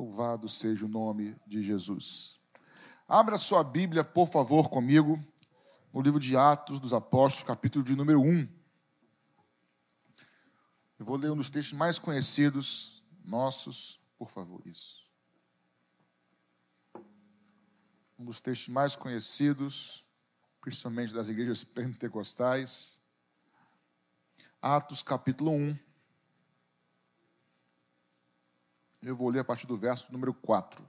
Louvado seja o nome de Jesus. Abra sua Bíblia, por favor, comigo, no livro de Atos dos Apóstolos, capítulo de número 1. Eu vou ler um dos textos mais conhecidos nossos, por favor, isso. Um dos textos mais conhecidos, principalmente das igrejas pentecostais. Atos, capítulo 1 Eu vou ler a partir do verso número 4.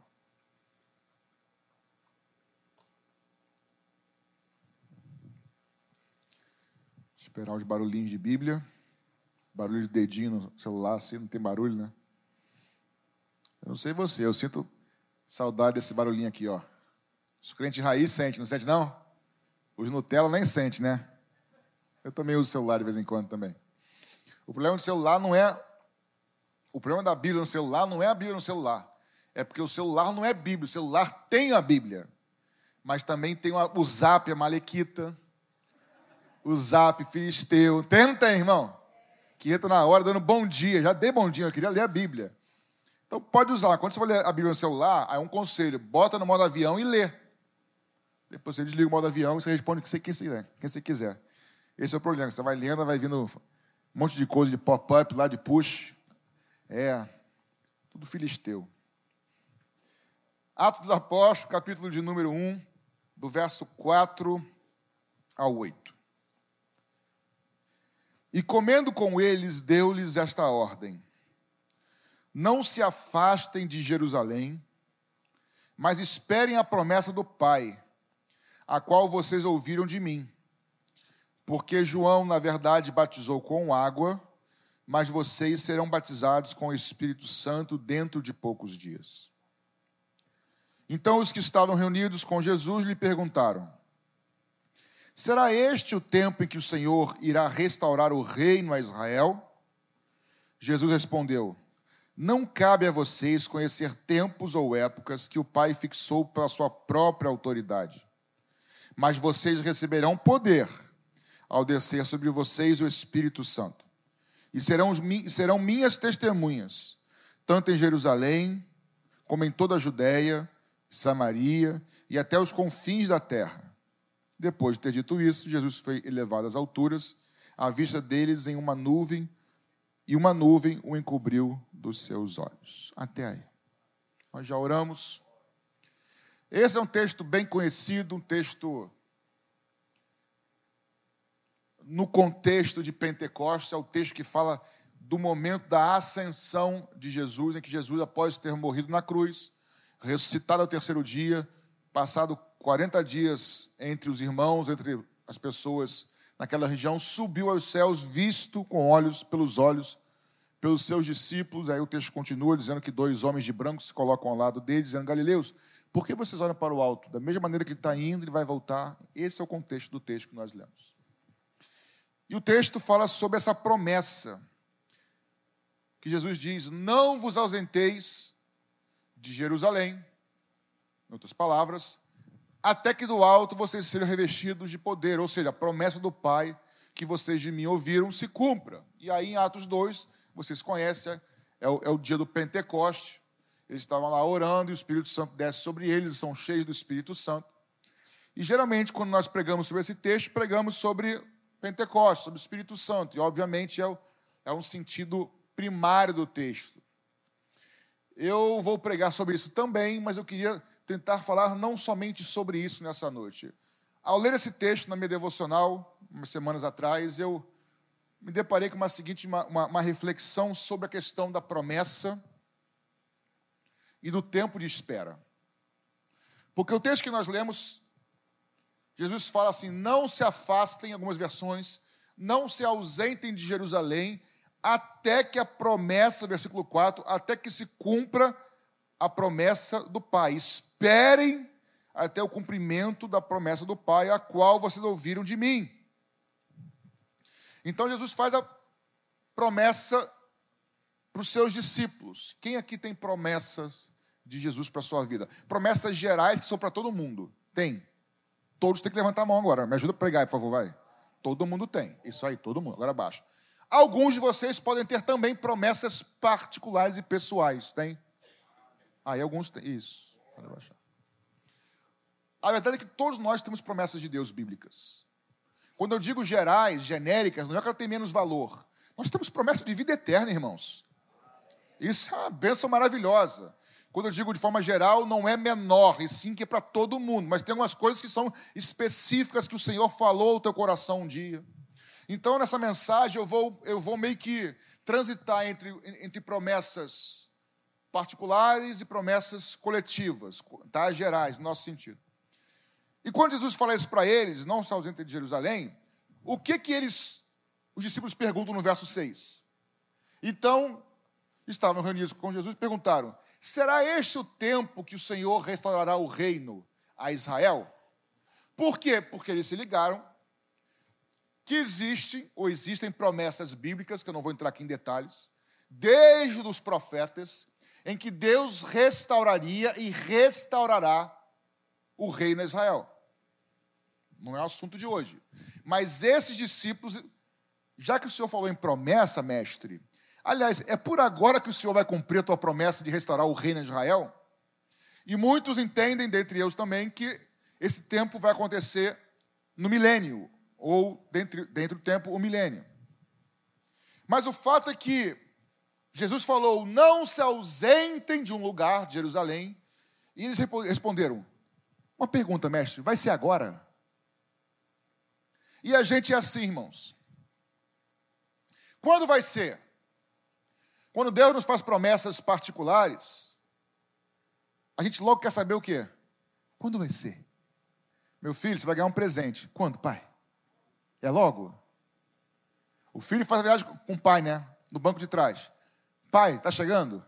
Esperar os barulhinhos de Bíblia. Barulho de dedinho no celular, assim, não tem barulho, né? Eu não sei você, eu sinto saudade desse barulhinho aqui, ó. Os crentes raiz sente, não sente não? Os Nutella nem sente, né? Eu também uso celular de vez em quando também. O problema do celular não é o problema da Bíblia no celular não é a Bíblia no celular. É porque o celular não é Bíblia. O celular tem a Bíblia. Mas também tem o zap, a Malequita. O zap filisteu. Tem não tem, irmão? Que entra na hora dando bom dia. Já dei bom dia, eu queria ler a Bíblia. Então pode usar. Quando você for ler a Bíblia no celular, aí é um conselho. Bota no modo avião e lê. Depois você desliga o modo avião e você responde o que você quiser. Quem você quiser. Esse é o problema. Você vai lendo, vai vindo um monte de coisa de pop-up lá, de push. É, tudo filisteu. Atos dos Apóstolos, capítulo de número 1, do verso 4 ao 8. E comendo com eles, deu-lhes esta ordem: Não se afastem de Jerusalém, mas esperem a promessa do Pai, a qual vocês ouviram de mim. Porque João, na verdade, batizou com água, mas vocês serão batizados com o Espírito Santo dentro de poucos dias. Então os que estavam reunidos com Jesus lhe perguntaram: Será este o tempo em que o Senhor irá restaurar o reino a Israel? Jesus respondeu: Não cabe a vocês conhecer tempos ou épocas que o Pai fixou pela sua própria autoridade, mas vocês receberão poder ao descer sobre vocês o Espírito Santo e serão, serão minhas testemunhas, tanto em Jerusalém, como em toda a Judéia, Samaria e até os confins da terra. Depois de ter dito isso, Jesus foi elevado às alturas, à vista deles em uma nuvem, e uma nuvem o encobriu dos seus olhos. Até aí. Nós já oramos. Esse é um texto bem conhecido, um texto no contexto de Pentecostes, é o texto que fala do momento da ascensão de Jesus, em que Jesus, após ter morrido na cruz, ressuscitado ao terceiro dia, passado 40 dias entre os irmãos, entre as pessoas naquela região, subiu aos céus, visto com olhos, pelos olhos, pelos seus discípulos. Aí o texto continua dizendo que dois homens de branco se colocam ao lado dele, dizendo: Galileus, por que vocês olham para o alto? Da mesma maneira que ele está indo, ele vai voltar. Esse é o contexto do texto que nós lemos. E o texto fala sobre essa promessa que Jesus diz: Não vos ausenteis de Jerusalém, em outras palavras, até que do alto vocês sejam revestidos de poder, ou seja, a promessa do Pai que vocês de mim ouviram se cumpra. E aí em Atos 2, vocês conhecem, é o, é o dia do Pentecoste, eles estavam lá orando e o Espírito Santo desce sobre eles, são cheios do Espírito Santo. E geralmente, quando nós pregamos sobre esse texto, pregamos sobre Pentecostes, sobre o Espírito Santo. E, obviamente, é, é um sentido primário do texto. Eu vou pregar sobre isso também, mas eu queria tentar falar não somente sobre isso nessa noite. Ao ler esse texto na minha devocional, umas semanas atrás, eu me deparei com uma seguinte uma, uma, uma reflexão sobre a questão da promessa e do tempo de espera. Porque o texto que nós lemos Jesus fala assim: não se afastem, em algumas versões, não se ausentem de Jerusalém, até que a promessa, versículo 4, até que se cumpra a promessa do Pai. Esperem até o cumprimento da promessa do Pai, a qual vocês ouviram de mim. Então Jesus faz a promessa para os seus discípulos. Quem aqui tem promessas de Jesus para a sua vida? Promessas gerais que são para todo mundo. Tem. Todos têm que levantar a mão agora. Me ajuda a pregar, por favor, vai. Todo mundo tem. Isso aí, todo mundo. Agora baixa. Alguns de vocês podem ter também promessas particulares e pessoais, tem? Aí alguns têm. Isso. Pode baixar. A verdade é que todos nós temos promessas de Deus bíblicas. Quando eu digo gerais, genéricas, não é que ela tem menos valor. Nós temos promessa de vida eterna, irmãos. Isso é uma bênção maravilhosa. Quando eu digo de forma geral, não é menor, e sim que é para todo mundo. Mas tem algumas coisas que são específicas que o Senhor falou ao teu coração um dia. Então, nessa mensagem, eu vou, eu vou meio que transitar entre, entre promessas particulares e promessas coletivas, tá? gerais, no nosso sentido. E quando Jesus fala isso para eles, não só ausentes de Jerusalém, o que que eles, os discípulos perguntam no verso 6? Então, estavam reunidos com Jesus e perguntaram: Será este o tempo que o Senhor restaurará o reino a Israel? Por quê? Porque eles se ligaram que existem ou existem promessas bíblicas, que eu não vou entrar aqui em detalhes, desde os profetas, em que Deus restauraria e restaurará o reino a Israel. Não é o assunto de hoje. Mas esses discípulos, já que o Senhor falou em promessa, mestre, Aliás, é por agora que o Senhor vai cumprir a tua promessa de restaurar o reino de Israel? E muitos entendem, dentre eles também, que esse tempo vai acontecer no milênio, ou dentro, dentro do tempo, o milênio. Mas o fato é que Jesus falou: não se ausentem de um lugar, de Jerusalém, e eles responderam: uma pergunta, mestre, vai ser agora? E a gente é assim, irmãos. Quando vai ser? Quando Deus nos faz promessas particulares, a gente logo quer saber o quê? Quando vai ser? Meu filho, você vai ganhar um presente. Quando, pai? É logo? O filho faz a viagem com o pai, né? No banco de trás. Pai, tá chegando?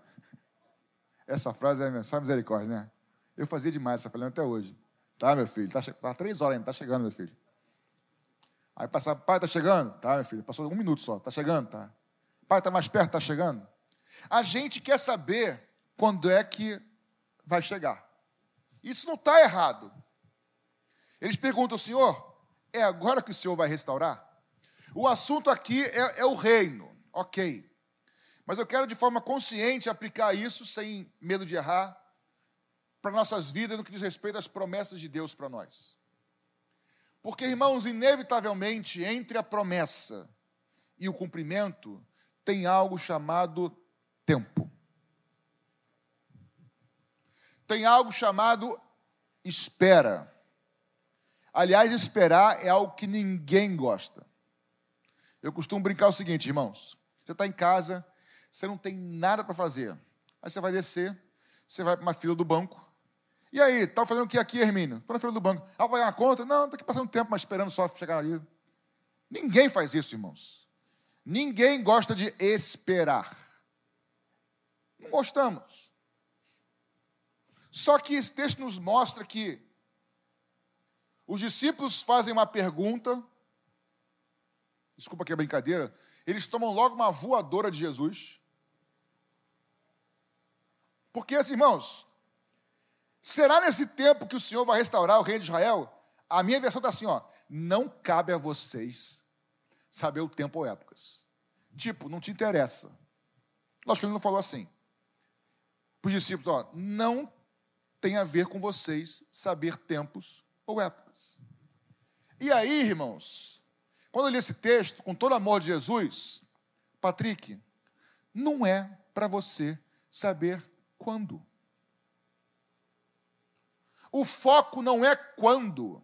Essa frase é só misericórdia, né? Eu fazia demais essa frase até hoje. Tá, meu filho? Tá, tá três horas ainda, tá chegando, meu filho. Aí passava, pai, tá chegando? Tá, meu filho. Passou um minuto só, tá chegando? Tá. Pai, tá mais perto, tá chegando? A gente quer saber quando é que vai chegar. Isso não está errado. Eles perguntam, Senhor, é agora que o Senhor vai restaurar? O assunto aqui é, é o reino, ok. Mas eu quero de forma consciente aplicar isso, sem medo de errar, para nossas vidas no que diz respeito às promessas de Deus para nós. Porque, irmãos, inevitavelmente, entre a promessa e o cumprimento, tem algo chamado tempo. Tem algo chamado espera. Aliás, esperar é algo que ninguém gosta. Eu costumo brincar o seguinte, irmãos: você está em casa, você não tem nada para fazer. Aí você vai descer, você vai para uma fila do banco. E aí, está fazendo o que aqui, Hermínio? Estou na fila do banco. Ah, pagar uma conta? Não, estou aqui passando tempo, mas esperando só chegar ali. Ninguém faz isso, irmãos. Ninguém gosta de esperar. Não gostamos. Só que esse texto nos mostra que os discípulos fazem uma pergunta, desculpa que é brincadeira, eles tomam logo uma voadora de Jesus. Porque, assim, irmãos, será nesse tempo que o Senhor vai restaurar o reino de Israel? A minha versão está assim, ó, não cabe a vocês saber o tempo ou épocas. Tipo, não te interessa. Lógico que ele não falou assim para os discípulos: ó, não tem a ver com vocês saber tempos ou épocas. E aí, irmãos, quando eu li esse texto, com todo amor de Jesus, Patrick, não é para você saber quando. O foco não é quando.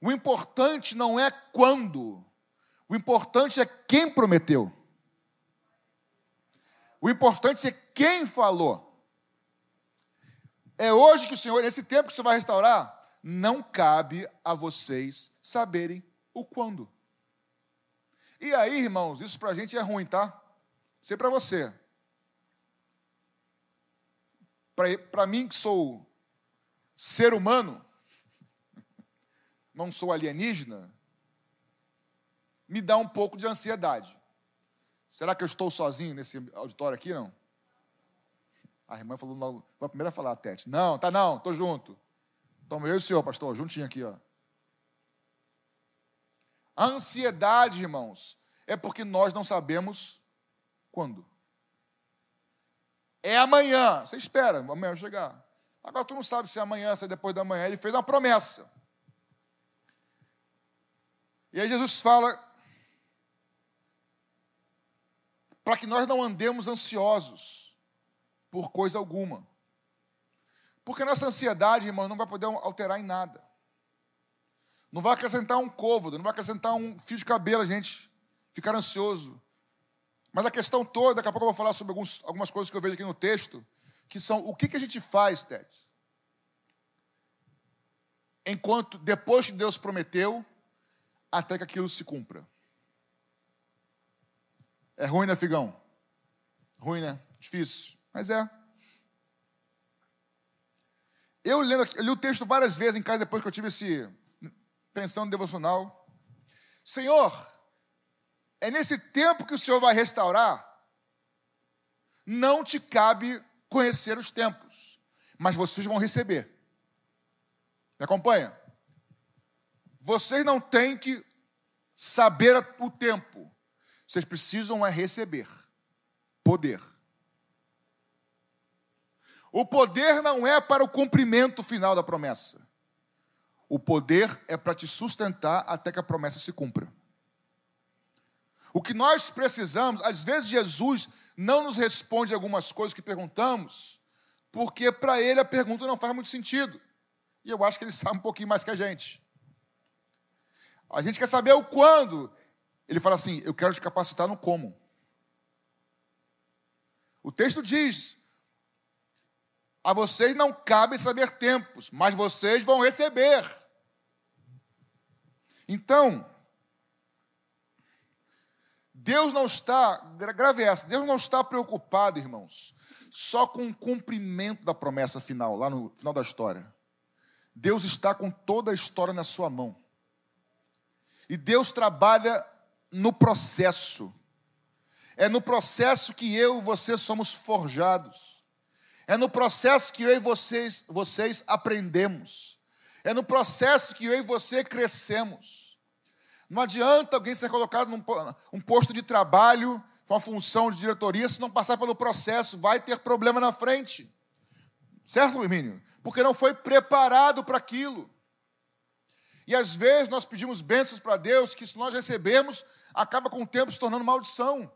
O importante não é quando. O importante é quem prometeu. O importante é quem falou. É hoje que o Senhor, nesse tempo que o Senhor vai restaurar, não cabe a vocês saberem o quando. E aí, irmãos, isso para a gente é ruim, tá? Sei para você. Para mim, que sou ser humano, não sou alienígena, me dá um pouco de ansiedade. Será que eu estou sozinho nesse auditório aqui, não? A irmã falou, não, foi a primeira a falar, a Tete. Não, tá não, estou junto. Toma eu e o senhor, pastor, juntinho aqui, ó. A ansiedade, irmãos, é porque nós não sabemos quando. É amanhã. Você espera, amanhã vai chegar. Agora tu não sabe se é amanhã, se é depois da manhã. Ele fez uma promessa. E aí Jesus fala para que nós não andemos ansiosos por coisa alguma. Porque nossa ansiedade, irmão, não vai poder alterar em nada. Não vai acrescentar um côvado, não vai acrescentar um fio de cabelo a gente ficar ansioso. Mas a questão toda, daqui a pouco eu vou falar sobre alguns, algumas coisas que eu vejo aqui no texto, que são o que, que a gente faz, Tete? Enquanto, depois que Deus prometeu, até que aquilo se cumpra. É ruim, né, Figão? Ruim, né? Difícil. Mas é. Eu, lendo, eu li o texto várias vezes em casa depois que eu tive esse pensando devocional. Senhor, é nesse tempo que o Senhor vai restaurar. Não te cabe conhecer os tempos, mas vocês vão receber. Me acompanha? Vocês não têm que saber o tempo. Vocês precisam é receber poder. O poder não é para o cumprimento final da promessa. O poder é para te sustentar até que a promessa se cumpra. O que nós precisamos, às vezes Jesus não nos responde algumas coisas que perguntamos, porque para ele a pergunta não faz muito sentido. E eu acho que ele sabe um pouquinho mais que a gente. A gente quer saber o quando. Ele fala assim: Eu quero te capacitar no como. O texto diz: a vocês não cabe saber tempos, mas vocês vão receber. Então, Deus não está, grave essa, Deus não está preocupado, irmãos, só com o cumprimento da promessa final, lá no final da história. Deus está com toda a história na sua mão. E Deus trabalha no processo. É no processo que eu e você somos forjados. É no processo que eu e vocês, vocês aprendemos. É no processo que eu e você crescemos. Não adianta alguém ser colocado num um posto de trabalho, com a função de diretoria, se não passar pelo processo, vai ter problema na frente. Certo, Hermínio? Porque não foi preparado para aquilo. E às vezes nós pedimos bênçãos para Deus que, se nós recebermos, acaba com o tempo se tornando maldição.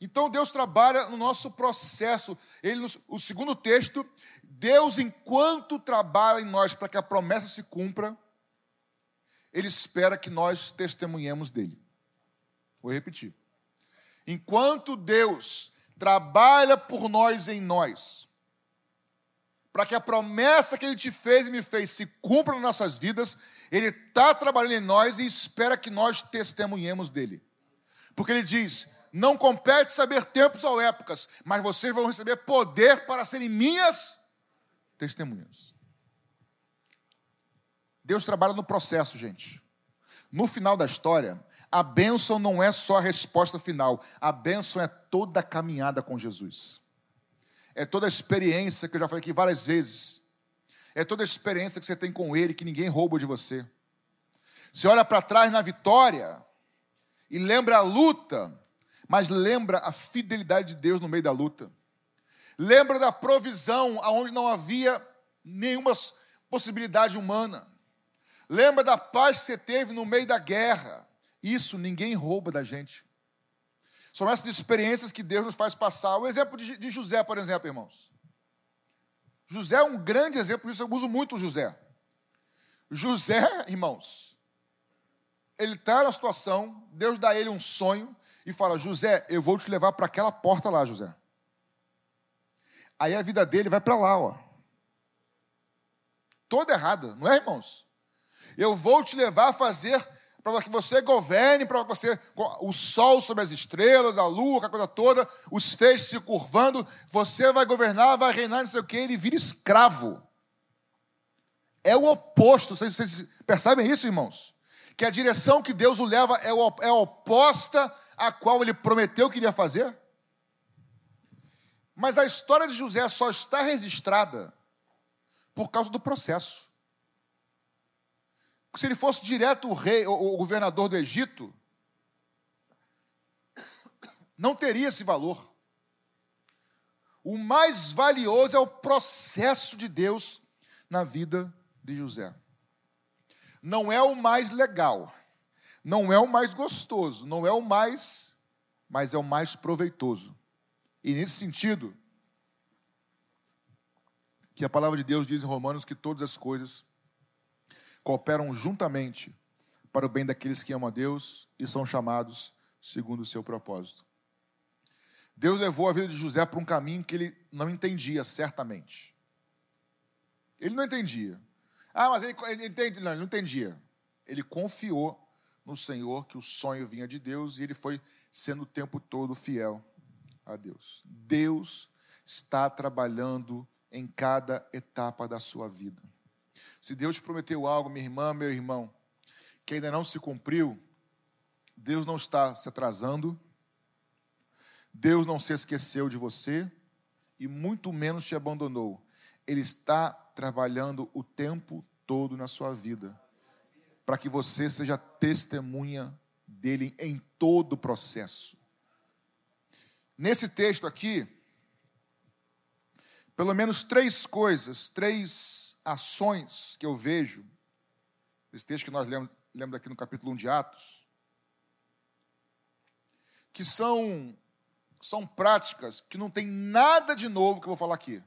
Então Deus trabalha no nosso processo. Ele, o segundo texto, Deus, enquanto trabalha em nós para que a promessa se cumpra, Ele espera que nós testemunhemos dele. Vou repetir. Enquanto Deus trabalha por nós em nós, para que a promessa que Ele te fez e me fez se cumpra nas nossas vidas, Ele está trabalhando em nós e espera que nós testemunhemos dele. Porque Ele diz: não compete saber tempos ou épocas, mas vocês vão receber poder para serem minhas testemunhas. Deus trabalha no processo, gente. No final da história, a bênção não é só a resposta final, a bênção é toda a caminhada com Jesus. É toda a experiência que eu já falei aqui várias vezes. É toda a experiência que você tem com Ele, que ninguém rouba de você. Você olha para trás na vitória e lembra a luta, mas lembra a fidelidade de Deus no meio da luta. Lembra da provisão aonde não havia nenhuma possibilidade humana. Lembra da paz que você teve no meio da guerra. Isso ninguém rouba da gente. São essas experiências que Deus nos faz passar. O exemplo de José, por exemplo, irmãos. José é um grande exemplo disso, eu uso muito José. José, irmãos, ele está na situação, Deus dá a ele um sonho, e fala: José, eu vou te levar para aquela porta lá, José. Aí a vida dele vai para lá, ó. Toda errada, não é, irmãos? Eu vou te levar a fazer para que você governe, para você o sol sobre as estrelas, a lua, aquela coisa toda, os feixes se curvando, você vai governar, vai reinar, não sei o que, ele vira escravo. É o oposto, vocês, vocês percebem isso, irmãos? Que a direção que Deus o leva é, o, é oposta a qual ele prometeu que iria fazer? Mas a história de José só está registrada por causa do processo. Se ele fosse direto o rei, o governador do Egito, não teria esse valor. O mais valioso é o processo de Deus na vida de José. Não é o mais legal, não é o mais gostoso, não é o mais, mas é o mais proveitoso. E nesse sentido, que a palavra de Deus diz em Romanos que todas as coisas cooperam juntamente para o bem daqueles que amam a Deus e são chamados segundo o seu propósito. Deus levou a vida de José para um caminho que ele não entendia certamente. Ele não entendia. Ah, mas ele, ele entende? Não, ele não entendia. Ele confiou no Senhor que o sonho vinha de Deus e ele foi sendo o tempo todo fiel a Deus. Deus está trabalhando em cada etapa da sua vida. Se Deus te prometeu algo, minha irmã, meu irmão, que ainda não se cumpriu, Deus não está se atrasando, Deus não se esqueceu de você e muito menos te abandonou. Ele está trabalhando o tempo todo na sua vida, para que você seja testemunha dele em todo o processo. Nesse texto aqui, pelo menos três coisas, três ações que eu vejo, esse texto que nós lemos, lemos aqui no capítulo 1 de Atos, que são, são práticas que não tem nada de novo que eu vou falar aqui.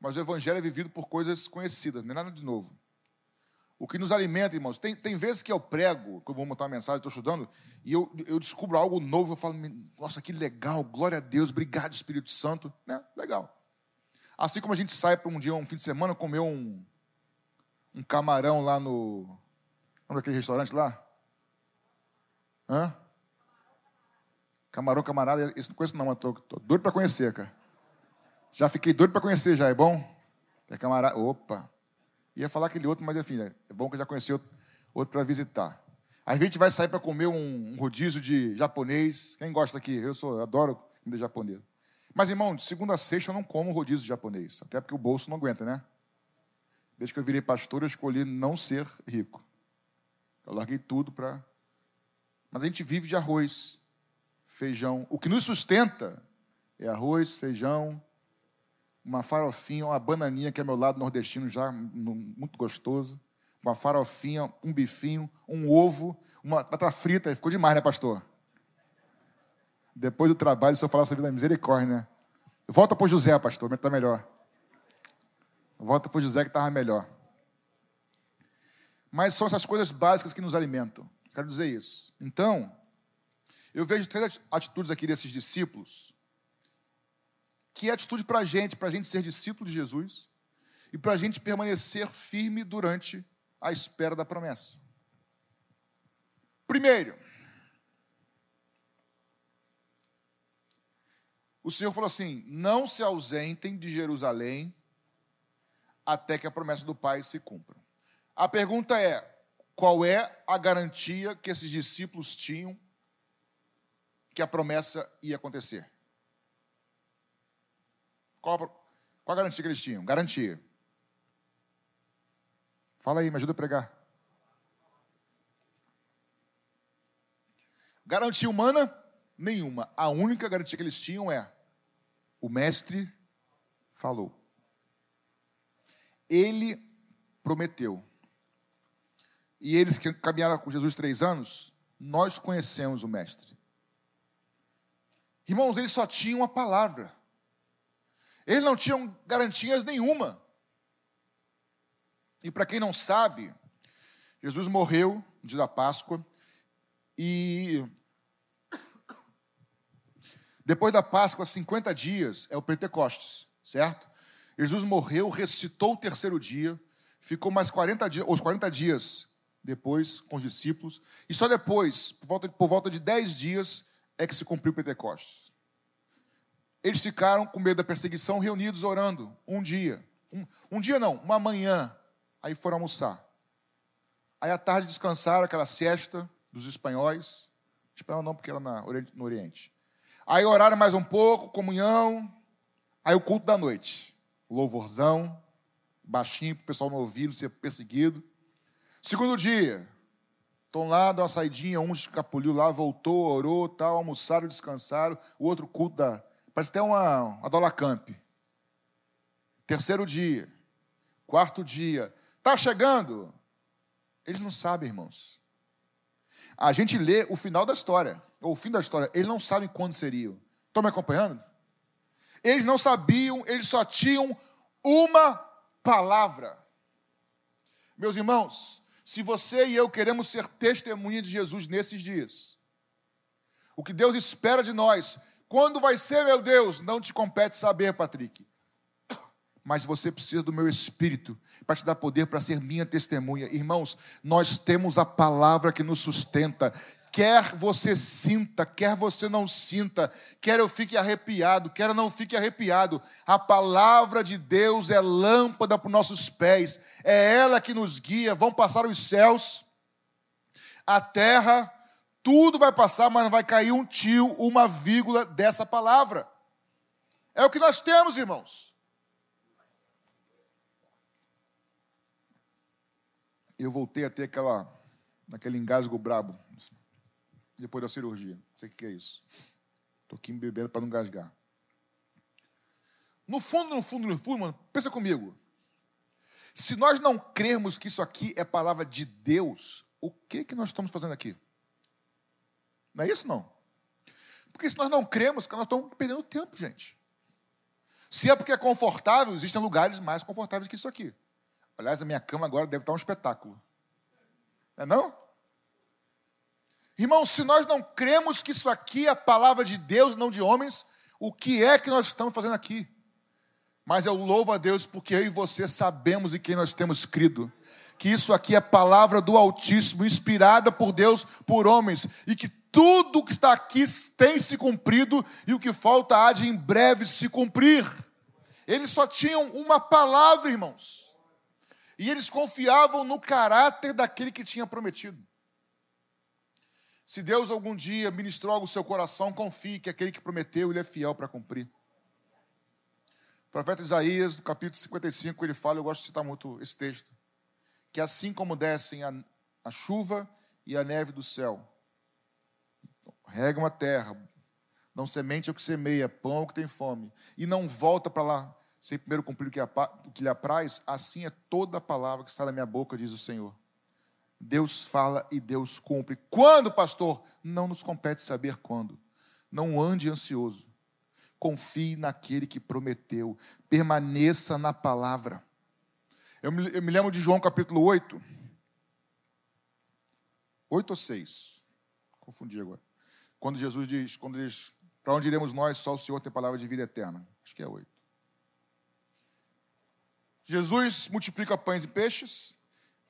Mas o Evangelho é vivido por coisas conhecidas, não é nada de novo. O que nos alimenta, irmãos, tem, tem vezes que eu prego, que eu vou montar uma mensagem, estou estudando, e eu, eu descubro algo novo, eu falo, nossa, que legal, glória a Deus, obrigado, Espírito Santo. Né? Legal. Assim como a gente sai para um dia, um fim de semana, comer um, um camarão lá no. Lembra aquele restaurante lá? Hã? Camarão camarada, isso não conheço não, mas estou doido para conhecer, cara. Já fiquei doido para conhecer, já, é bom? É camarada. Opa! Ia falar aquele outro, mas enfim, é bom que já conheci outro, outro para visitar. Aí a gente vai sair para comer um, um, rodízio de japonês. Quem gosta aqui? Eu sou, eu adoro comida japonesa. Mas, irmão, de segunda a sexta eu não como rodízio japonês, até porque o bolso não aguenta, né? Desde que eu virei pastor, eu escolhi não ser rico. Eu larguei tudo para. Mas a gente vive de arroz, feijão. O que nos sustenta é arroz, feijão, uma farofinha, uma bananinha que é meu lado nordestino já muito gostoso, uma farofinha, um bifinho, um ovo, uma batata frita. Ficou demais, né, pastor? Depois do trabalho, se eu falar sobre a misericórdia, né? Volta para José, pastor, está melhor. Volta para José que estava melhor. Mas são essas coisas básicas que nos alimentam. Quero dizer isso. Então, eu vejo três atitudes aqui desses discípulos, que é atitude para a gente, para a gente ser discípulo de Jesus e para a gente permanecer firme durante a espera da promessa. Primeiro, o Senhor falou assim: não se ausentem de Jerusalém até que a promessa do Pai se cumpra. A pergunta é: qual é a garantia que esses discípulos tinham que a promessa ia acontecer? Qual, qual a garantia que eles tinham? Garantia. Fala aí, me ajuda a pregar. Garantia humana? Nenhuma. A única garantia que eles tinham é o mestre falou. Ele prometeu. E eles que caminharam com Jesus três anos, nós conhecemos o mestre. Irmãos, eles só tinham a palavra. Eles não tinham garantias nenhuma. E para quem não sabe, Jesus morreu no dia da Páscoa e depois da Páscoa, 50 dias, é o Pentecostes, certo? Jesus morreu, ressuscitou o terceiro dia, ficou mais 40 dias, os 40 dias depois com os discípulos, e só depois, por volta, por volta de 10 dias, é que se cumpriu o Pentecostes. Eles ficaram com medo da perseguição, reunidos orando um dia. Um, um dia não, uma manhã. Aí foram almoçar. Aí à tarde descansaram, aquela siesta dos espanhóis. Espanhol não, porque era na, no Oriente. Aí oraram mais um pouco, comunhão. Aí o culto da noite. Louvorzão, baixinho para o pessoal não ouvir, não ser perseguido. Segundo dia, estão lá, dão uma saidinha, um escapuliu lá, voltou, orou, tal, almoçaram, descansaram. O outro culto da Parece até uma, uma Dola Camp. Terceiro dia, quarto dia. Está chegando? Eles não sabem, irmãos. A gente lê o final da história, ou o fim da história. Eles não sabem quando seriam. Estão me acompanhando? Eles não sabiam, eles só tinham uma palavra. Meus irmãos, se você e eu queremos ser testemunha de Jesus nesses dias, o que Deus espera de nós, quando vai ser, meu Deus, não te compete saber, Patrick. Mas você precisa do meu espírito para te dar poder para ser minha testemunha. Irmãos, nós temos a palavra que nos sustenta. Quer você sinta, quer você não sinta, quer eu fique arrepiado, quer eu não fique arrepiado, a palavra de Deus é lâmpada para os nossos pés, é ela que nos guia. Vão passar os céus, a terra, tudo vai passar, mas não vai cair um tio, uma vírgula dessa palavra. É o que nós temos, irmãos. Eu voltei a ter aquela, aquele engasgo brabo depois da cirurgia. Não sei o que é isso. Estou aqui me bebendo para não engasgar. No fundo, no fundo, no fundo, mano, pensa comigo. Se nós não crermos que isso aqui é palavra de Deus, o que, que nós estamos fazendo aqui? Não é isso, não? Porque se nós não cremos, nós estamos perdendo tempo, gente. Se é porque é confortável, existem lugares mais confortáveis que isso aqui. Aliás, a minha cama agora deve estar um espetáculo. Não é não? Irmãos, se nós não cremos que isso aqui é a palavra de Deus, não de homens, o que é que nós estamos fazendo aqui? Mas eu louvo a Deus porque eu e você sabemos em quem nós temos crido. Que isso aqui é palavra do Altíssimo, inspirada por Deus, por homens, e que tudo que está aqui tem se cumprido e o que falta há de em breve se cumprir. Eles só tinham uma palavra, irmãos. E eles confiavam no caráter daquele que tinha prometido. Se Deus algum dia ministrou algo no seu coração, confie que aquele que prometeu, ele é fiel para cumprir. O profeta Isaías, no capítulo 55, ele fala, eu gosto de citar muito esse texto, que assim como descem a, a chuva e a neve do céu, regam a terra, não semente o que semeia, pão o que tem fome, e não volta para lá sem primeiro cumprir o que, lhe apraz, assim é toda a palavra que está na minha boca, diz o Senhor. Deus fala e Deus cumpre. Quando, pastor? Não nos compete saber quando. Não ande ansioso. Confie naquele que prometeu. Permaneça na palavra. Eu me, eu me lembro de João capítulo 8. 8 ou 6? Confundi agora. Quando Jesus diz, quando diz, para onde iremos nós? Só o Senhor tem palavra de vida eterna. Acho que é 8. Jesus multiplica pães e peixes.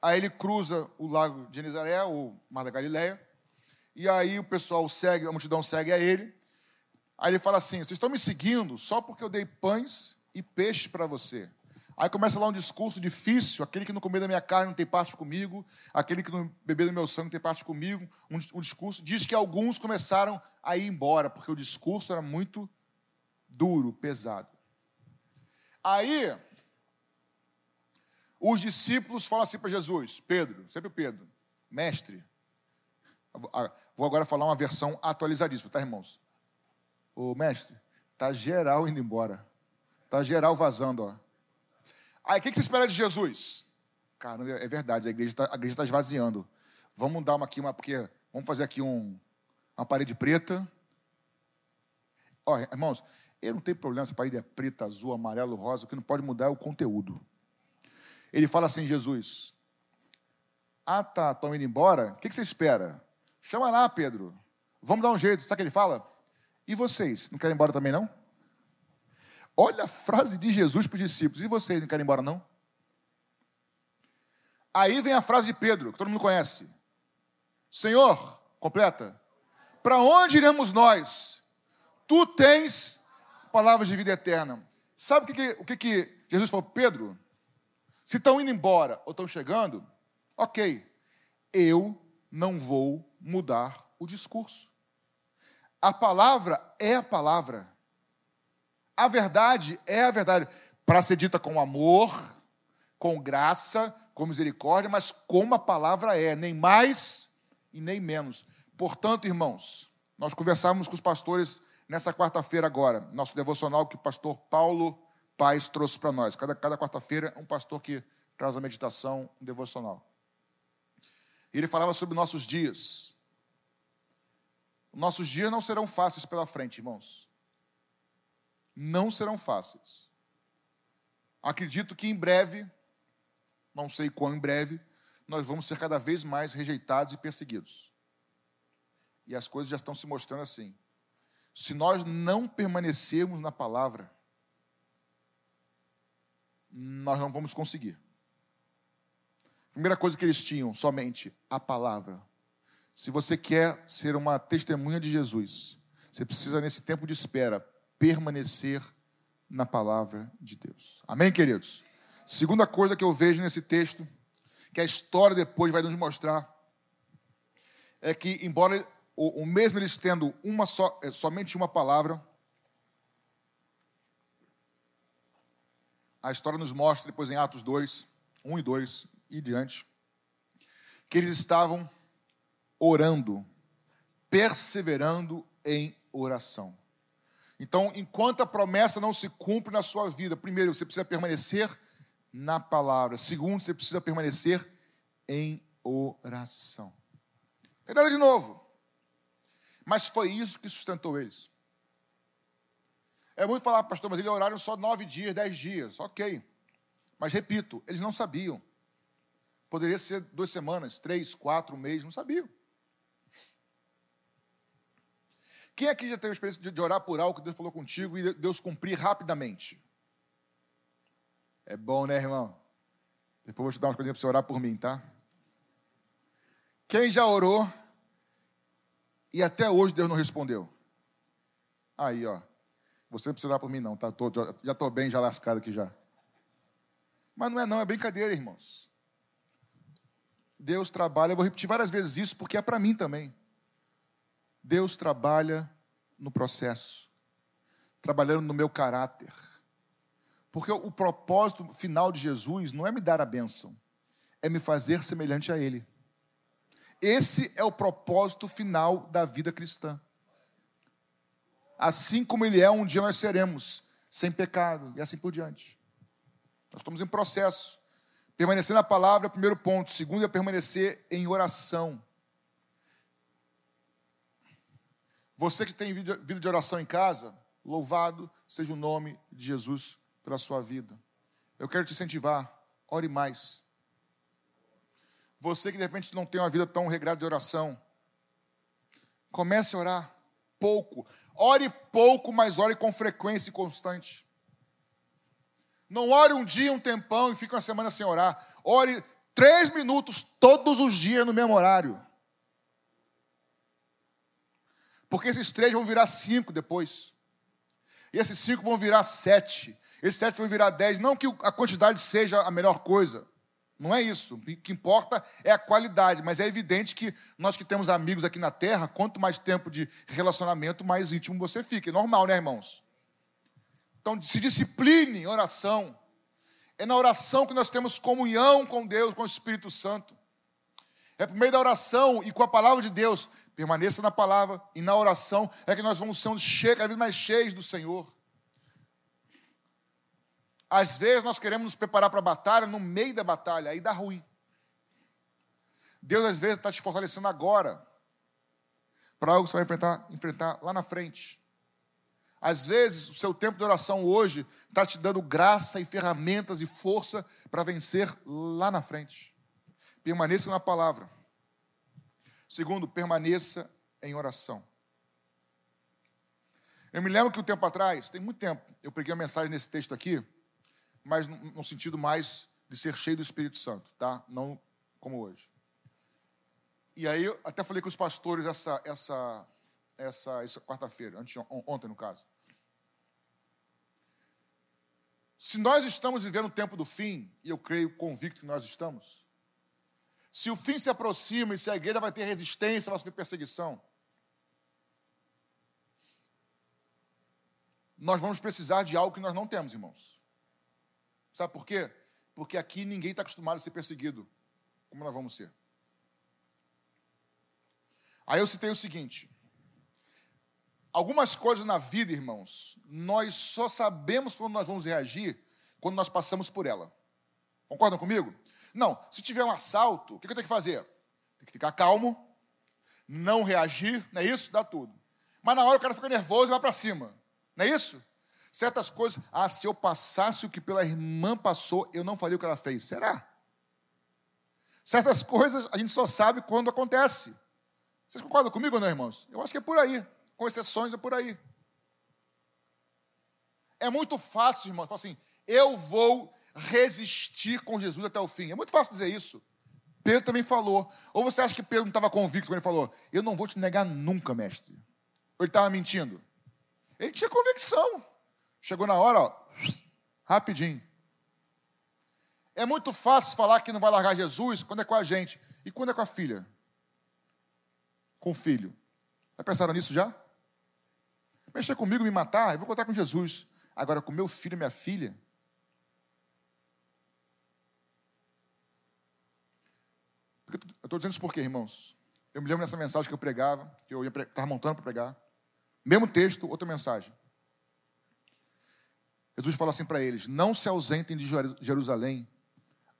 Aí ele cruza o lago de Genezaré, o mar da Galileia, e aí o pessoal segue, a multidão segue a ele. Aí ele fala assim: vocês estão me seguindo só porque eu dei pães e peixes para você. Aí começa lá um discurso difícil: aquele que não comer da minha carne não tem parte comigo, aquele que não beber do meu sangue não tem parte comigo. Um, um discurso diz que alguns começaram a ir embora, porque o discurso era muito duro, pesado. Aí os discípulos falam assim para Jesus, Pedro, sempre Pedro, mestre. Vou agora falar uma versão atualizadíssima, tá, irmãos? O mestre, tá geral indo embora. Tá geral vazando, ó. Aí, o que você espera de Jesus? Cara, é verdade, a igreja está tá esvaziando. Vamos dar uma aqui, uma, porque vamos fazer aqui um, uma parede preta. Ó, irmãos, eu não tenho problema se a parede é preta, azul, amarelo, rosa, o que não pode mudar é o conteúdo. Ele fala assim: Jesus, ah tá, estão indo embora, o que, você espera? Chama lá, Pedro, vamos dar um jeito. Sabe o que ele fala? E vocês, não querem ir embora também não? Olha a frase de Jesus para os discípulos: e vocês não querem ir embora não? Aí vem a frase de Pedro, que todo mundo conhece: Senhor, completa, para onde iremos nós? Tu tens palavras de vida eterna. Sabe o que, que, o que, que Jesus falou? Pedro, se estão indo embora ou estão chegando, ok, eu não vou mudar o discurso. A palavra é a palavra. A verdade é a verdade. Para ser dita com amor, com graça, com misericórdia, mas como a palavra é, nem mais e nem menos. Portanto, irmãos, nós conversávamos com os pastores nessa quarta-feira agora, nosso devocional que o pastor Paulo Paz trouxe para nós. Cada, cada quarta-feira, um pastor que traz a meditação, um devocional. Ele falava sobre nossos dias. Nossos dias não serão fáceis pela frente, irmãos. Não serão fáceis. Acredito que em breve, não sei quão em breve, nós vamos ser cada vez mais rejeitados e perseguidos. E as coisas já estão se mostrando assim. Se nós não permanecermos na palavra, nós não vamos conseguir. Primeira coisa que eles tinham, somente a palavra. Se você quer ser uma testemunha de Jesus, você precisa, nesse tempo de espera, permanecer na palavra de Deus. Amém, queridos? Segunda coisa que eu vejo nesse texto, que a história depois vai nos mostrar, é que, embora o, mesmo eles tendo uma só, é, somente uma palavra, a história nos mostra depois em Atos 2, 1 e 2 e diante, que eles estavam orando, perseverando em oração. Então, enquanto a promessa não se cumpre na sua vida, primeiro, você precisa permanecer na palavra. Segundo, você precisa permanecer em oração. Nada de novo. Mas foi isso que sustentou eles. É muito falar, pastor, mas eles oraram só nove dias, dez dias. Ok. Mas repito, eles não sabiam. Poderia ser duas semanas, três, quatro meses, não sabiam. Quem aqui já teve a experiência de orar por algo que Deus falou contigo e Deus cumprir rapidamente? É bom, né, irmão? Depois vou te dar umas coisinhas para você orar por mim, tá? Quem já orou e até hoje Deus não respondeu? Aí, ó. Você não precisa orar por mim, não, tá? Tô, já estou bem, já lascado aqui já. Mas não é não, é brincadeira, irmãos. Deus trabalha, eu vou repetir várias vezes isso, porque é para mim também. Deus trabalha no processo, trabalhando no meu caráter. Porque o propósito final de Jesus não é me dar a bênção, é me fazer semelhante a Ele. Esse é o propósito final da vida cristã. Assim como Ele é, um dia nós seremos, sem pecado, e assim por diante. Nós estamos em processo. Permanecer na palavra é o primeiro ponto. Segundo é permanecer em oração. Você que tem vida de oração em casa, louvado seja o nome de Jesus pela sua vida. Eu quero te incentivar, ore mais. Você que de repente não tem uma vida tão regrada de oração, comece a orar pouco. Ore pouco, mas ore com frequência e constante. Não ore um dia, um tempão e fique uma semana sem orar. Ore três minutos todos os dias no mesmo horário. Porque esses três vão virar cinco depois. E esses cinco vão virar sete. Esses sete vão virar dez. Não que a quantidade seja a melhor coisa. Não é isso. O que importa é a qualidade. Mas é evidente que nós que temos amigos aqui na Terra, quanto mais tempo de relacionamento, mais íntimo você fica. É normal, né, irmãos? Então, se discipline em oração. É na oração que nós temos comunhão com Deus, com o Espírito Santo. É por meio da oração e com a palavra de Deus Permaneça na palavra e na oração, é que nós vamos ser cada vez mais cheios do Senhor. Às vezes nós queremos nos preparar para a batalha, no meio da batalha, aí dá ruim. Deus às vezes está te fortalecendo agora, para algo que você vai enfrentar, enfrentar lá na frente. Às vezes, o seu tempo de oração hoje está te dando graça e ferramentas e força para vencer lá na frente. Permaneça na palavra. Segundo, permaneça em oração. Eu me lembro que um tempo atrás, tem muito tempo, eu peguei uma mensagem nesse texto aqui, mas no sentido mais de ser cheio do Espírito Santo, tá? Não como hoje. E aí eu até falei com os pastores essa essa essa, essa quarta-feira, ontem no caso. Se nós estamos vivendo o tempo do fim, e eu creio convicto que nós estamos, se o fim se aproxima e se a igreja vai ter resistência, vai sofrer perseguição, nós vamos precisar de algo que nós não temos, irmãos. Sabe por quê? Porque aqui ninguém está acostumado a ser perseguido, como nós vamos ser. Aí eu citei o seguinte: Algumas coisas na vida, irmãos, nós só sabemos quando nós vamos reagir quando nós passamos por ela. Concordam comigo? Não, se tiver um assalto, o que eu tenho que fazer? Tem que ficar calmo, não reagir, não é isso? Dá tudo. Mas na hora o cara fica nervoso e vai para cima, não é isso? Certas coisas, ah, se eu passasse o que pela irmã passou, eu não faria o que ela fez. Será? Certas coisas a gente só sabe quando acontece. Vocês concordam comigo ou não, irmãos? Eu acho que é por aí. Com exceções, é por aí. É muito fácil, irmãos, falar assim: eu vou resistir com Jesus até o fim. É muito fácil dizer isso. Pedro também falou. Ou você acha que Pedro não estava convicto quando ele falou: Eu não vou te negar nunca, mestre? Ou ele estava mentindo? Ele tinha convicção. Chegou na hora, ó, rapidinho. É muito fácil falar que não vai largar Jesus quando é com a gente. E quando é com a filha? Com o filho. Já pensaram nisso já? Mexer comigo, me matar, eu vou contar com Jesus. Agora, com meu filho e minha filha. Eu estou dizendo isso por quê, irmãos? Eu me lembro dessa mensagem que eu pregava, que eu estava montando para pregar. Mesmo texto, outra mensagem. Jesus fala assim para eles: Não se ausentem de Jerusalém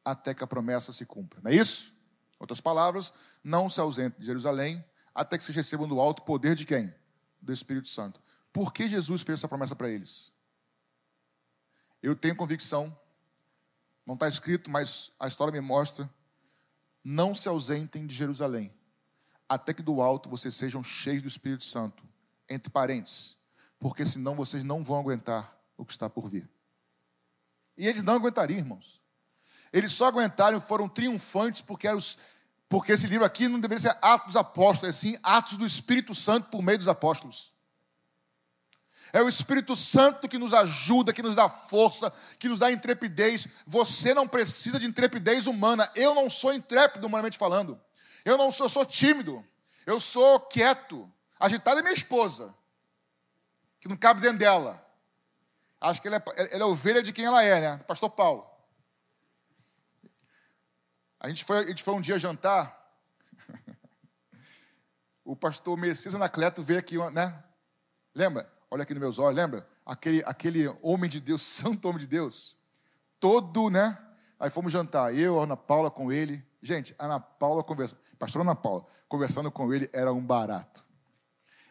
até que a promessa se cumpra. Não é isso? Outras palavras, não se ausentem de Jerusalém até que vocês recebam do alto poder de quem? Do Espírito Santo. Por que Jesus fez essa promessa para eles? Eu tenho convicção, não está escrito, mas a história me mostra. Não se ausentem de Jerusalém, até que do alto vocês sejam cheios do Espírito Santo, entre parentes, porque senão vocês não vão aguentar o que está por vir. E eles não aguentariam, irmãos. Eles só aguentaram, foram triunfantes, porque, os, porque esse livro aqui não deveria ser Atos dos Apóstolos, é sim Atos do Espírito Santo por meio dos apóstolos. É o Espírito Santo que nos ajuda, que nos dá força, que nos dá intrepidez. Você não precisa de intrepidez humana. Eu não sou intrépido, humanamente falando. Eu não sou, eu sou tímido. Eu sou quieto. Agitado é minha esposa, que não cabe dentro dela. Acho que ele é, ele é ovelha de quem ela é, né? Pastor Paulo. A gente foi, a gente foi um dia jantar. o pastor Messias Anacleto veio aqui, né? Lembra? Olha aqui nos meus olhos, lembra? Aquele, aquele homem de Deus, santo homem de Deus. Todo, né? Aí fomos jantar, eu, Ana Paula com ele. Gente, Ana Paula conversando, pastor Ana Paula, conversando com ele era um barato.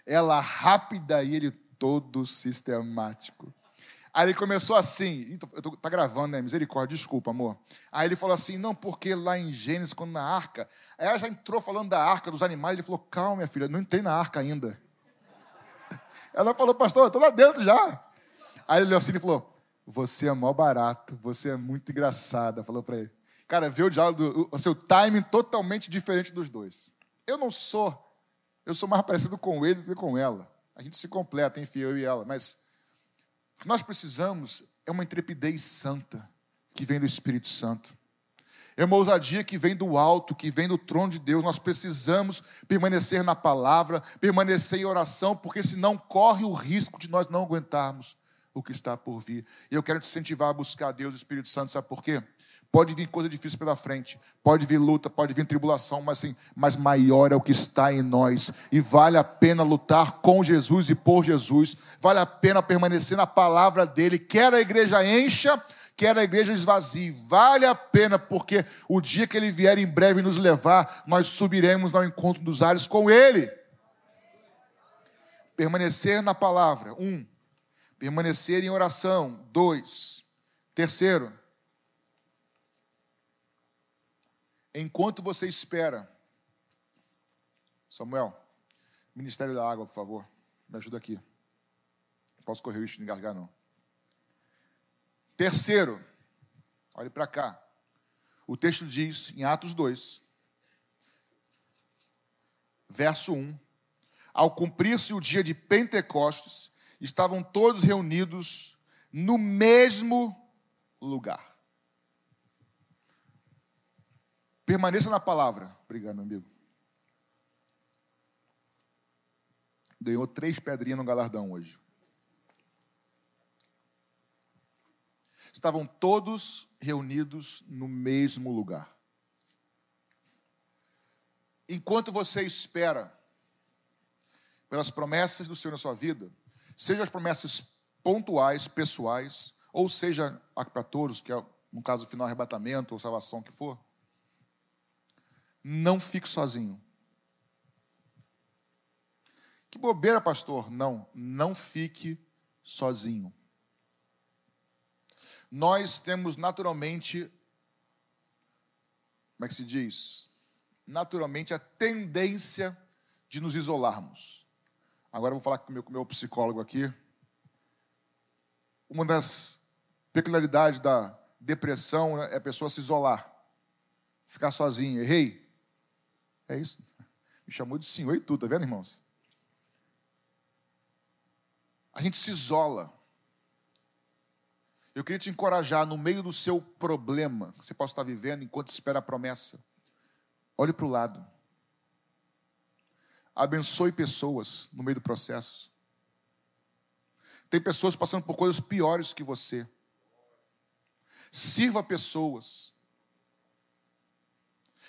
Ela rápida e ele todo sistemático. Aí ele começou assim, tô, tá gravando, né? Misericórdia, desculpa, amor. Aí ele falou assim: não, porque lá em Gênesis, quando na arca, aí ela já entrou falando da arca, dos animais, ele falou: calma, minha filha, não entrei na arca ainda. Ela falou, pastor, eu estou lá dentro já. Aí ele olhou assim e falou: Você é mó barato, você é muito engraçada. Falou para ele. Cara, vê o diálogo, o seu timing totalmente diferente dos dois. Eu não sou, eu sou mais parecido com ele do que com ela. A gente se completa, enfim, eu e ela, mas o que nós precisamos é uma intrepidez santa que vem do Espírito Santo. É uma ousadia que vem do alto, que vem do trono de Deus. Nós precisamos permanecer na palavra, permanecer em oração, porque senão corre o risco de nós não aguentarmos o que está por vir. E eu quero te incentivar a buscar Deus, o Espírito Santo, sabe por quê? Pode vir coisa difícil pela frente, pode vir luta, pode vir tribulação, mas assim, mas maior é o que está em nós. E vale a pena lutar com Jesus e por Jesus. Vale a pena permanecer na palavra dele. Quer a igreja encha, quer a igreja esvazie. Vale a pena, porque o dia que ele vier em breve nos levar, nós subiremos ao encontro dos ares com ele. Permanecer na palavra. Um. Permanecer em oração. Dois. Terceiro Enquanto você espera, Samuel, Ministério da Água, por favor, me ajuda aqui. Não posso correr o risco de engasgar, não. Terceiro, olhe para cá. O texto diz, em Atos 2, verso 1: Ao cumprir-se o dia de Pentecostes, estavam todos reunidos no mesmo lugar. Permaneça na palavra. Obrigado, meu amigo. Ganhou três pedrinhas no galardão hoje. Estavam todos reunidos no mesmo lugar. Enquanto você espera, pelas promessas do Senhor na sua vida, seja as promessas pontuais, pessoais, ou seja para todos, que é no caso final arrebatamento ou salvação que for, não fique sozinho. Que bobeira, pastor. Não, não fique sozinho. Nós temos naturalmente, como é que se diz? Naturalmente a tendência de nos isolarmos. Agora eu vou falar com o meu, psicólogo aqui. Uma das peculiaridades da depressão é a pessoa se isolar, ficar sozinha. Errei? É isso. Me chamou de senhor e tudo, tá vendo, irmãos? A gente se isola. Eu queria te encorajar no meio do seu problema que você possa estar vivendo enquanto espera a promessa. Olhe para o lado. Abençoe pessoas no meio do processo. Tem pessoas passando por coisas piores que você. Sirva pessoas.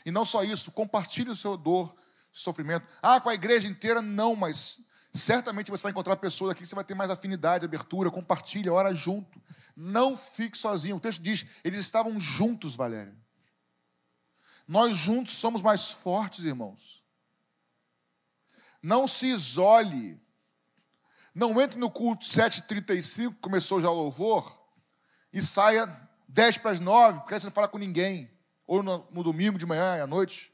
E não só isso, compartilhe o seu dor, sofrimento. Ah, com a igreja inteira, não, mas Certamente você vai encontrar pessoas aqui que você vai ter mais afinidade, abertura, compartilha, ora junto. Não fique sozinho. O texto diz: eles estavam juntos, Valéria. Nós juntos somos mais fortes, irmãos. Não se isole. Não entre no culto 7h35, começou já o louvor, e saia 10 para as 9, porque aí você não fala com ninguém. Ou no, no domingo de manhã, à noite.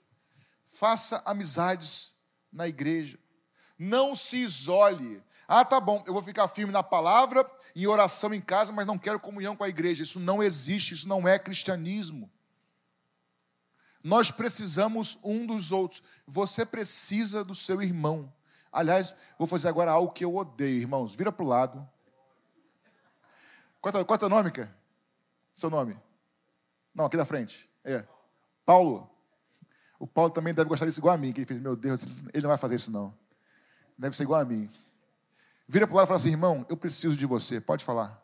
Faça amizades na igreja. Não se isole. Ah, tá bom, eu vou ficar firme na palavra, em oração em casa, mas não quero comunhão com a igreja. Isso não existe, isso não é cristianismo. Nós precisamos um dos outros. Você precisa do seu irmão. Aliás, vou fazer agora algo que eu odeio, irmãos. Vira para o lado. Qual é, é teu nome, cara? Seu nome? Não, aqui da frente. É. Paulo. O Paulo também deve gostar disso igual a mim, que ele fez, meu Deus, ele não vai fazer isso não. Deve ser igual a mim. Vira para o lado e fala assim, irmão, eu preciso de você. Pode falar.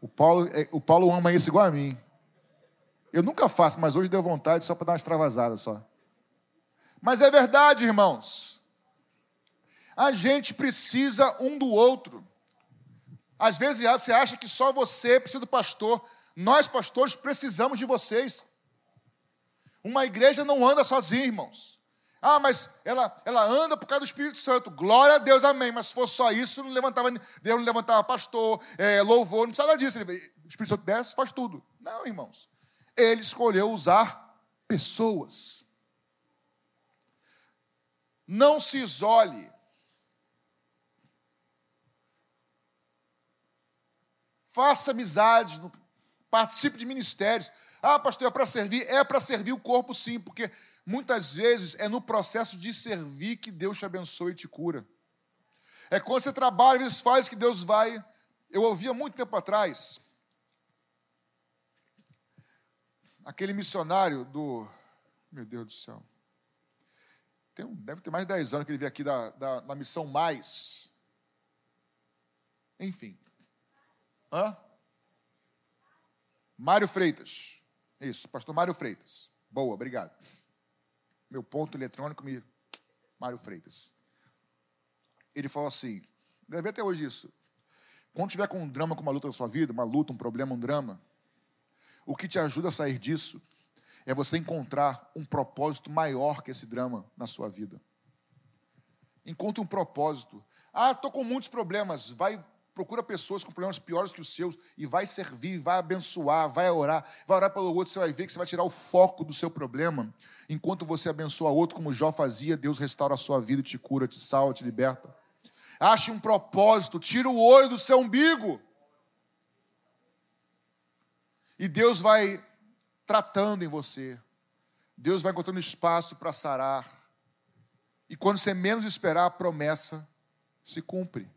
O Paulo, é, o Paulo ama isso igual a mim. Eu nunca faço, mas hoje deu vontade só para dar uma extravasada só. Mas é verdade, irmãos. A gente precisa um do outro. Às vezes você acha que só você precisa do pastor. Nós, pastores, precisamos de vocês. Uma igreja não anda sozinha, irmãos. Ah, mas ela, ela anda por causa do Espírito Santo. Glória a Deus, amém. Mas se fosse só isso, não levantava, Deus não levantava pastor, é, louvor, não precisa nada disso. Ele, o Espírito Santo desce, faz tudo. Não, irmãos. Ele escolheu usar pessoas. Não se isole. Faça amizades, participe de ministérios. Ah, pastor, é para servir? É para servir o corpo, sim, porque Muitas vezes é no processo de servir que Deus te abençoa e te cura. É quando você trabalha, às vezes faz que Deus vai. Eu ouvia muito tempo atrás aquele missionário do. Meu Deus do céu. Tem deve ter mais de 10 anos que ele veio aqui da, da, da missão mais. Enfim. Hã? Mário Freitas. Isso, pastor Mário Freitas. Boa, obrigado. Meu ponto eletrônico, me... Mário Freitas. Ele falou assim, deve até hoje isso. Quando tiver com um drama, com uma luta na sua vida, uma luta, um problema, um drama, o que te ajuda a sair disso é você encontrar um propósito maior que esse drama na sua vida. Encontre um propósito. Ah, estou com muitos problemas. Vai procura pessoas com problemas piores que os seus e vai servir, vai abençoar, vai orar, vai orar pelo outro, você vai ver que você vai tirar o foco do seu problema. Enquanto você abençoa outro, como Jó fazia, Deus restaura a sua vida, te cura, te salva, te liberta. Ache um propósito, tira o olho do seu umbigo. E Deus vai tratando em você. Deus vai encontrando espaço para sarar. E quando você menos esperar, a promessa se cumpre.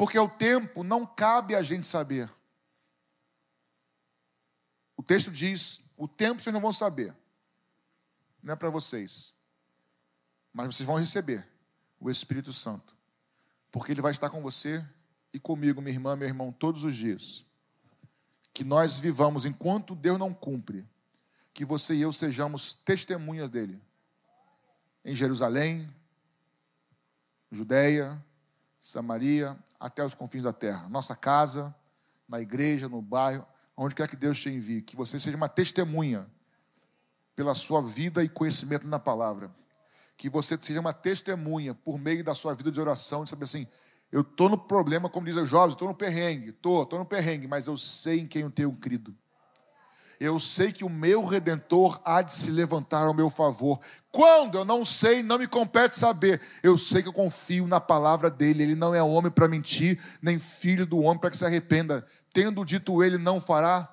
Porque o tempo não cabe a gente saber. O texto diz: o tempo vocês não vão saber. Não é para vocês. Mas vocês vão receber o Espírito Santo. Porque ele vai estar com você e comigo, minha irmã, meu irmão, todos os dias. Que nós vivamos enquanto Deus não cumpre. Que você e eu sejamos testemunhas dele em Jerusalém, Judéia, Samaria, até os confins da terra. Nossa casa, na igreja, no bairro, onde quer que Deus te envie, que você seja uma testemunha pela sua vida e conhecimento na palavra. Que você seja uma testemunha por meio da sua vida de oração, de saber assim, eu estou no problema, como diz os jovens, estou no perrengue, estou, estou no perrengue, mas eu sei em quem eu tenho crido. Eu sei que o meu redentor há de se levantar ao meu favor. Quando? Eu não sei, não me compete saber. Eu sei que eu confio na palavra dele. Ele não é homem para mentir, nem filho do homem para que se arrependa. Tendo dito ele, não fará.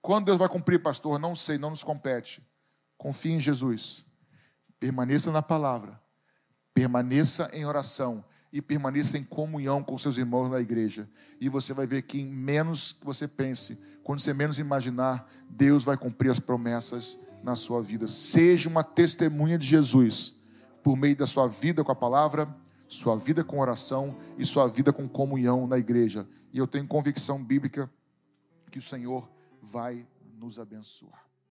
Quando Deus vai cumprir, pastor? Não sei, não nos compete. Confie em Jesus. Permaneça na palavra Permaneça em oração e permaneça em comunhão com seus irmãos na igreja. E você vai ver que em menos que você pense, quando você menos imaginar, Deus vai cumprir as promessas na sua vida. Seja uma testemunha de Jesus por meio da sua vida com a palavra, sua vida com oração e sua vida com comunhão na igreja. E eu tenho convicção bíblica que o Senhor vai nos abençoar.